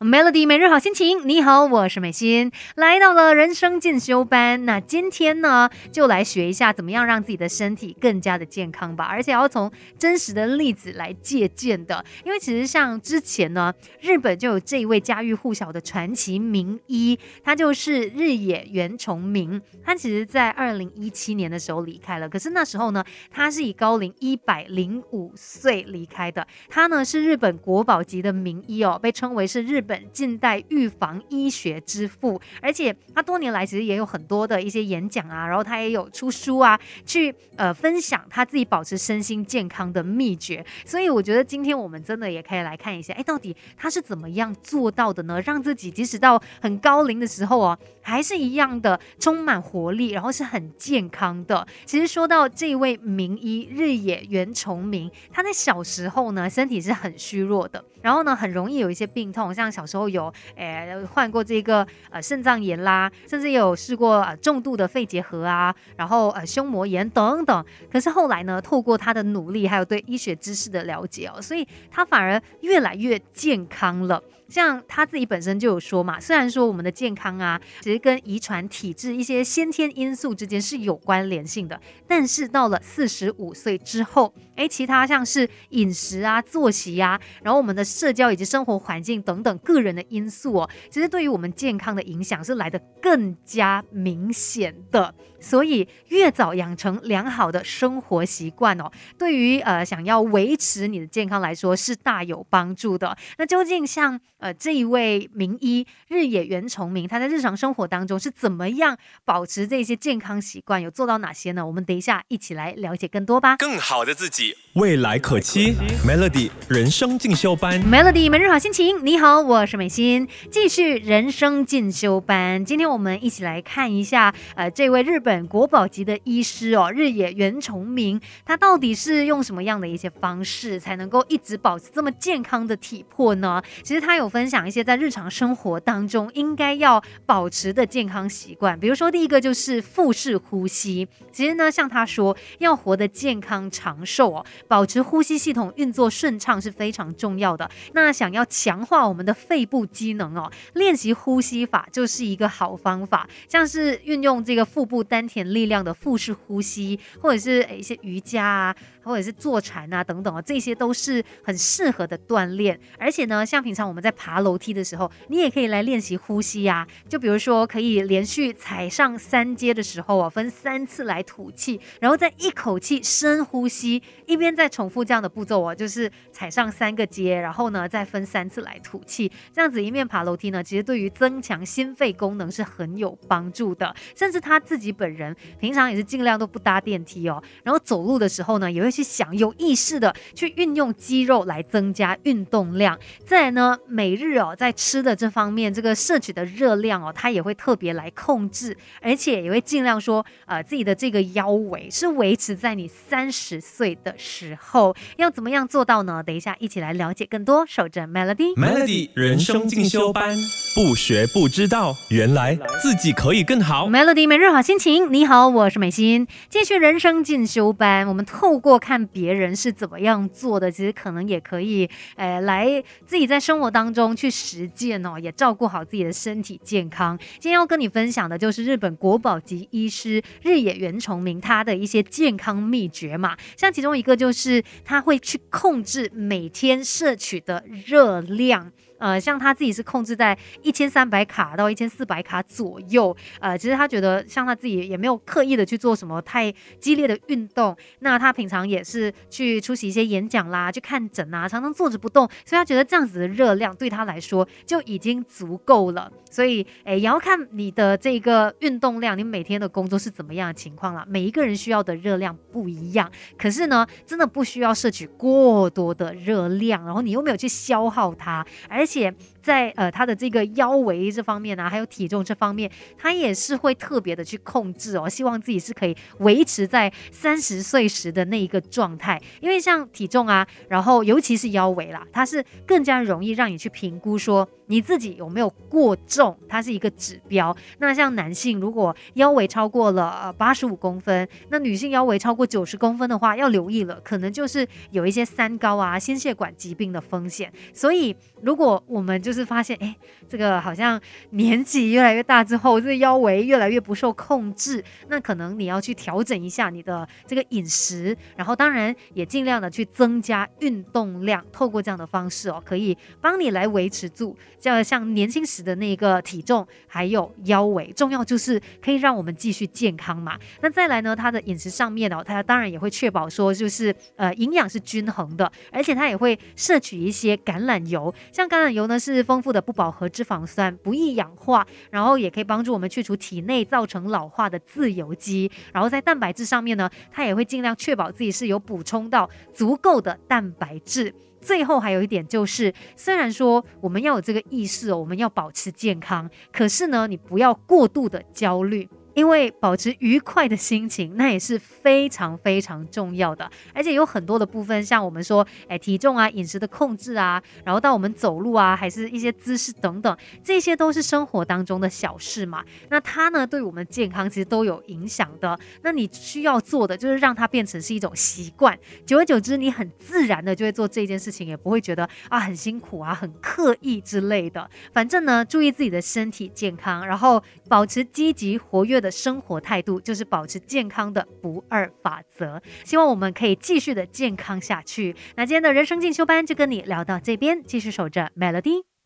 Melody 每日好心情，你好，我是美心，来到了人生进修班。那今天呢，就来学一下怎么样让自己的身体更加的健康吧，而且要从真实的例子来借鉴的。因为其实像之前呢，日本就有这一位家喻户晓的传奇名医，他就是日野原重明。他其实在二零一七年的时候离开了，可是那时候呢，他是以高龄一百零五岁离开的。他呢是日本国宝级的名医哦，被称为是日。本近代预防医学之父，而且他多年来其实也有很多的一些演讲啊，然后他也有出书啊，去呃分享他自己保持身心健康的秘诀。所以我觉得今天我们真的也可以来看一下，哎，到底他是怎么样做到的呢？让自己即使到很高龄的时候哦，还是一样的充满活力，然后是很健康的。其实说到这位名医日野原崇明，他在小时候呢身体是很虚弱的，然后呢很容易有一些病痛，像。小时候有诶患过这个呃肾脏炎啦，甚至有试过呃重度的肺结核啊，然后呃胸膜炎等等。可是后来呢，透过他的努力，还有对医学知识的了解哦，所以他反而越来越健康了。像他自己本身就有说嘛，虽然说我们的健康啊，其实跟遗传、体质一些先天因素之间是有关联性的，但是到了四十五岁之后，哎，其他像是饮食啊、作息啊，然后我们的社交以及生活环境等等个人的因素哦，其实对于我们健康的影响是来的更加明显的。所以越早养成良好的生活习惯哦，对于呃想要维持你的健康来说是大有帮助的。那究竟像呃这一位名医日野原重明，他在日常生活当中是怎么样保持这些健康习惯，有做到哪些呢？我们等一下一起来了解更多吧。更好的自己，未来可期。Melody 人生进修班，Melody 每日好心情。你好，我是美心，继续人生进修班。今天我们一起来看一下呃这位日本。国宝级的医师哦，日野原重明，他到底是用什么样的一些方式才能够一直保持这么健康的体魄呢？其实他有分享一些在日常生活当中应该要保持的健康习惯，比如说第一个就是腹式呼吸。其实呢，像他说要活得健康长寿哦，保持呼吸系统运作顺畅是非常重要的。那想要强化我们的肺部机能哦，练习呼吸法就是一个好方法，像是运用这个腹部。丹田力量的腹式呼吸，或者是诶一些瑜伽啊。或者是坐禅啊等等啊，这些都是很适合的锻炼。而且呢，像平常我们在爬楼梯的时候，你也可以来练习呼吸呀。就比如说，可以连续踩上三阶的时候啊，分三次来吐气，然后再一口气深呼吸，一边在重复这样的步骤啊，就是踩上三个阶，然后呢再分三次来吐气。这样子一面爬楼梯呢，其实对于增强心肺功能是很有帮助的。甚至他自己本人平常也是尽量都不搭电梯哦，然后走路的时候呢，也会。去想有意识的去运用肌肉来增加运动量，再来呢，每日哦在吃的这方面，这个摄取的热量哦，他也会特别来控制，而且也会尽量说，呃，自己的这个腰围是维持在你三十岁的时候，要怎么样做到呢？等一下一起来了解更多。守着 Melody，Melody 人生进修班，不学不知道，原来自己可以更好。Melody 每日好心情，你好，我是美心，继续人生进修班，我们透过。看别人是怎么样做的，其实可能也可以，呃，来自己在生活当中去实践哦，也照顾好自己的身体健康。今天要跟你分享的就是日本国宝级医师日野原崇明他的一些健康秘诀嘛，像其中一个就是他会去控制每天摄取的热量。呃，像他自己是控制在一千三百卡到一千四百卡左右。呃，其实他觉得像他自己也没有刻意的去做什么太激烈的运动。那他平常也是去出席一些演讲啦，去看诊啊，常常坐着不动，所以他觉得这样子的热量对他来说就已经足够了。所以，哎，也要看你的这个运动量，你每天的工作是怎么样的情况了。每一个人需要的热量不一样，可是呢，真的不需要摄取过多的热量，然后你又没有去消耗它，而且。在呃他的这个腰围这方面呢，还有体重这方面，他也是会特别的去控制哦，希望自己是可以维持在三十岁时的那一个状态。因为像体重啊，然后尤其是腰围啦，它是更加容易让你去评估说你自己有没有过重，它是一个指标。那像男性如果腰围超过了八十五公分，那女性腰围超过九十公分的话，要留意了，可能就是有一些三高啊、心血管疾病的风险。所以如果我们就是发现，哎，这个好像年纪越来越大之后，这个腰围越来越不受控制，那可能你要去调整一下你的这个饮食，然后当然也尽量的去增加运动量，透过这样的方式哦，可以帮你来维持住，叫像年轻时的那个体重还有腰围，重要就是可以让我们继续健康嘛。那再来呢，它的饮食上面哦，它当然也会确保说就是呃营养是均衡的，而且它也会摄取一些橄榄油，像橄榄油呢是丰富的不饱和脂肪酸，不易氧化，然后也可以帮助我们去除体内造成老化的自由基。然后在蛋白质上面呢，它也会尽量确保自己是有补充到足够的蛋白质。最后还有一点就是，虽然说我们要有这个意识哦，我们要保持健康，可是呢，你不要过度的焦虑。因为保持愉快的心情，那也是非常非常重要的。而且有很多的部分，像我们说，哎，体重啊、饮食的控制啊，然后到我们走路啊，还是一些姿势等等，这些都是生活当中的小事嘛。那它呢，对我们健康其实都有影响的。那你需要做的就是让它变成是一种习惯，久而久之，你很自然的就会做这件事情，也不会觉得啊很辛苦啊、很刻意之类的。反正呢，注意自己的身体健康，然后保持积极活跃的的。生活态度就是保持健康的不二法则。希望我们可以继续的健康下去。那今天的人生进修班就跟你聊到这边，继续守着 Melody。